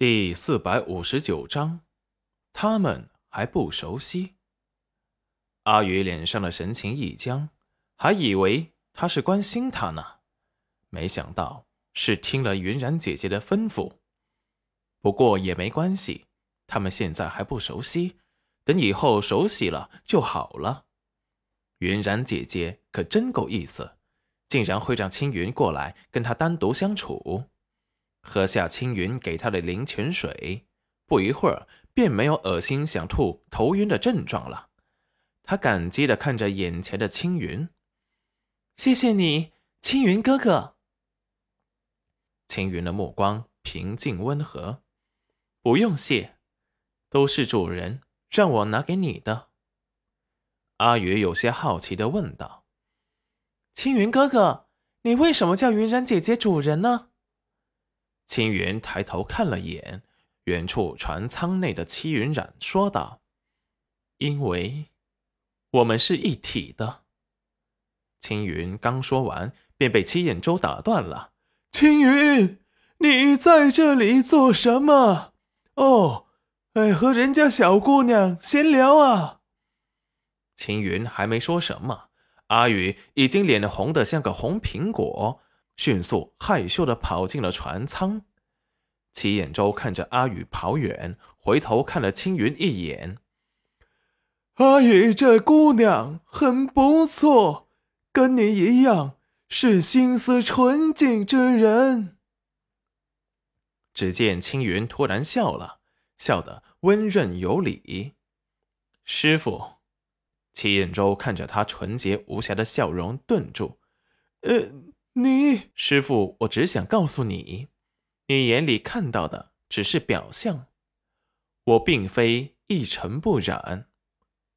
第四百五十九章，他们还不熟悉。阿宇脸上的神情一僵，还以为他是关心他呢，没想到是听了云然姐姐的吩咐。不过也没关系，他们现在还不熟悉，等以后熟悉了就好了。云然姐姐可真够意思，竟然会让青云过来跟他单独相处。喝下青云给他的灵泉水，不一会儿便没有恶心、想吐、头晕的症状了。他感激地看着眼前的青云：“谢谢你，青云哥哥。”青云的目光平静温和：“不用谢，都是主人让我拿给你的。”阿宇有些好奇地问道：“青云哥哥，你为什么叫云然姐姐主人呢？”青云抬头看了眼远处船舱内的戚云染，说道：“因为我们是一体的。”青云刚说完，便被戚衍舟打断了：“青云，你在这里做什么？哦，哎，和人家小姑娘闲聊啊。”青云还没说什么，阿宇已经脸红的像个红苹果。迅速害羞的跑进了船舱，齐眼周看着阿宇跑远，回头看了青云一眼。阿宇这姑娘很不错，跟你一样是心思纯净之人。只见青云突然笑了，笑得温润有礼。师傅，齐眼周看着他纯洁无瑕的笑容，顿住，呃。你师傅，我只想告诉你，你眼里看到的只是表象，我并非一尘不染，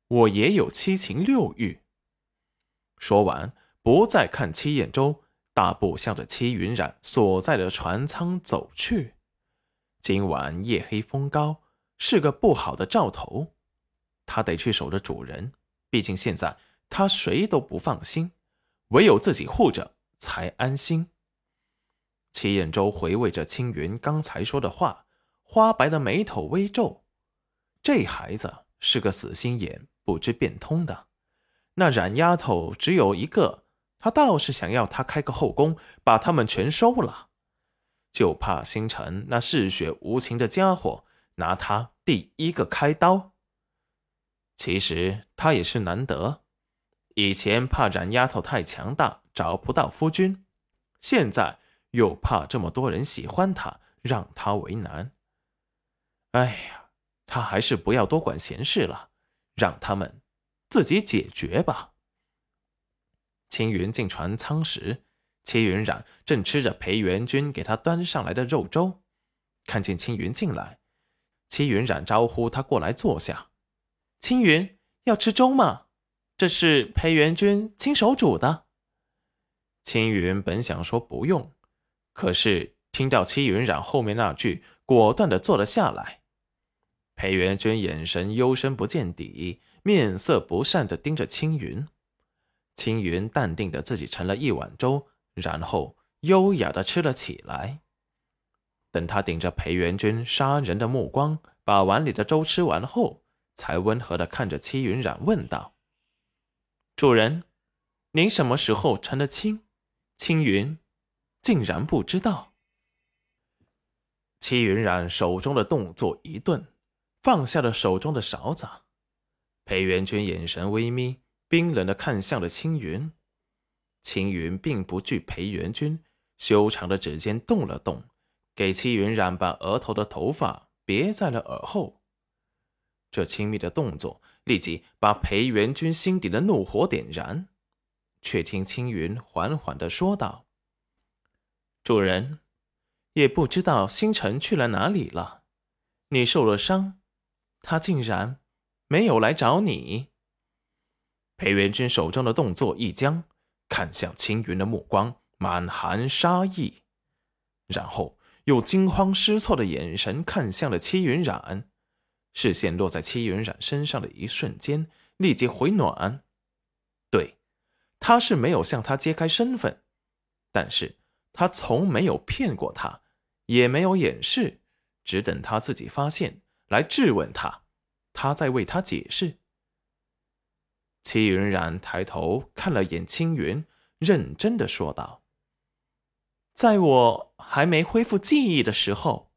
我也有七情六欲。说完，不再看七彦舟，大步向着七云染所在的船舱走去。今晚夜黑风高，是个不好的兆头，他得去守着主人，毕竟现在他谁都不放心，唯有自己护着。才安心。齐彦舟回味着青云刚才说的话，花白的眉头微皱。这孩子是个死心眼，不知变通的。那冉丫头只有一个，他倒是想要她开个后宫，把他们全收了。就怕星辰那嗜血无情的家伙拿他第一个开刀。其实他也是难得，以前怕冉丫头太强大。找不到夫君，现在又怕这么多人喜欢他，让他为难。哎呀，他还是不要多管闲事了，让他们自己解决吧。青云进船舱时，齐云染正吃着裴元君给他端上来的肉粥，看见青云进来，齐云染招呼他过来坐下。青云要吃粥吗？这是裴元君亲手煮的。青云本想说不用，可是听到戚云染后面那句，果断的坐了下来。裴元君眼神幽深不见底，面色不善的盯着青云。青云淡定的自己盛了一碗粥，然后优雅的吃了起来。等他顶着裴元君杀人的目光，把碗里的粥吃完后，才温和的看着戚云染问道：“主人，您什么时候成了亲？”青云竟然不知道。戚云染手中的动作一顿，放下了手中的勺子。裴元君眼神微眯，冰冷的看向了青云。青云并不惧裴元君，修长的指尖动了动，给戚云染把额头的头发别在了耳后。这亲密的动作立即把裴元君心底的怒火点燃。却听青云缓缓的说道：“主人，也不知道星辰去了哪里了。你受了伤，他竟然没有来找你。”裴元君手中的动作一僵，看向青云的目光满含杀意，然后又惊慌失措的眼神看向了戚云染，视线落在戚云染身上的一瞬间，立即回暖。对。他是没有向他揭开身份，但是他从没有骗过他，也没有掩饰，只等他自己发现来质问他，他再为他解释。戚云冉抬头看了眼青云，认真的说道：“在我还没恢复记忆的时候，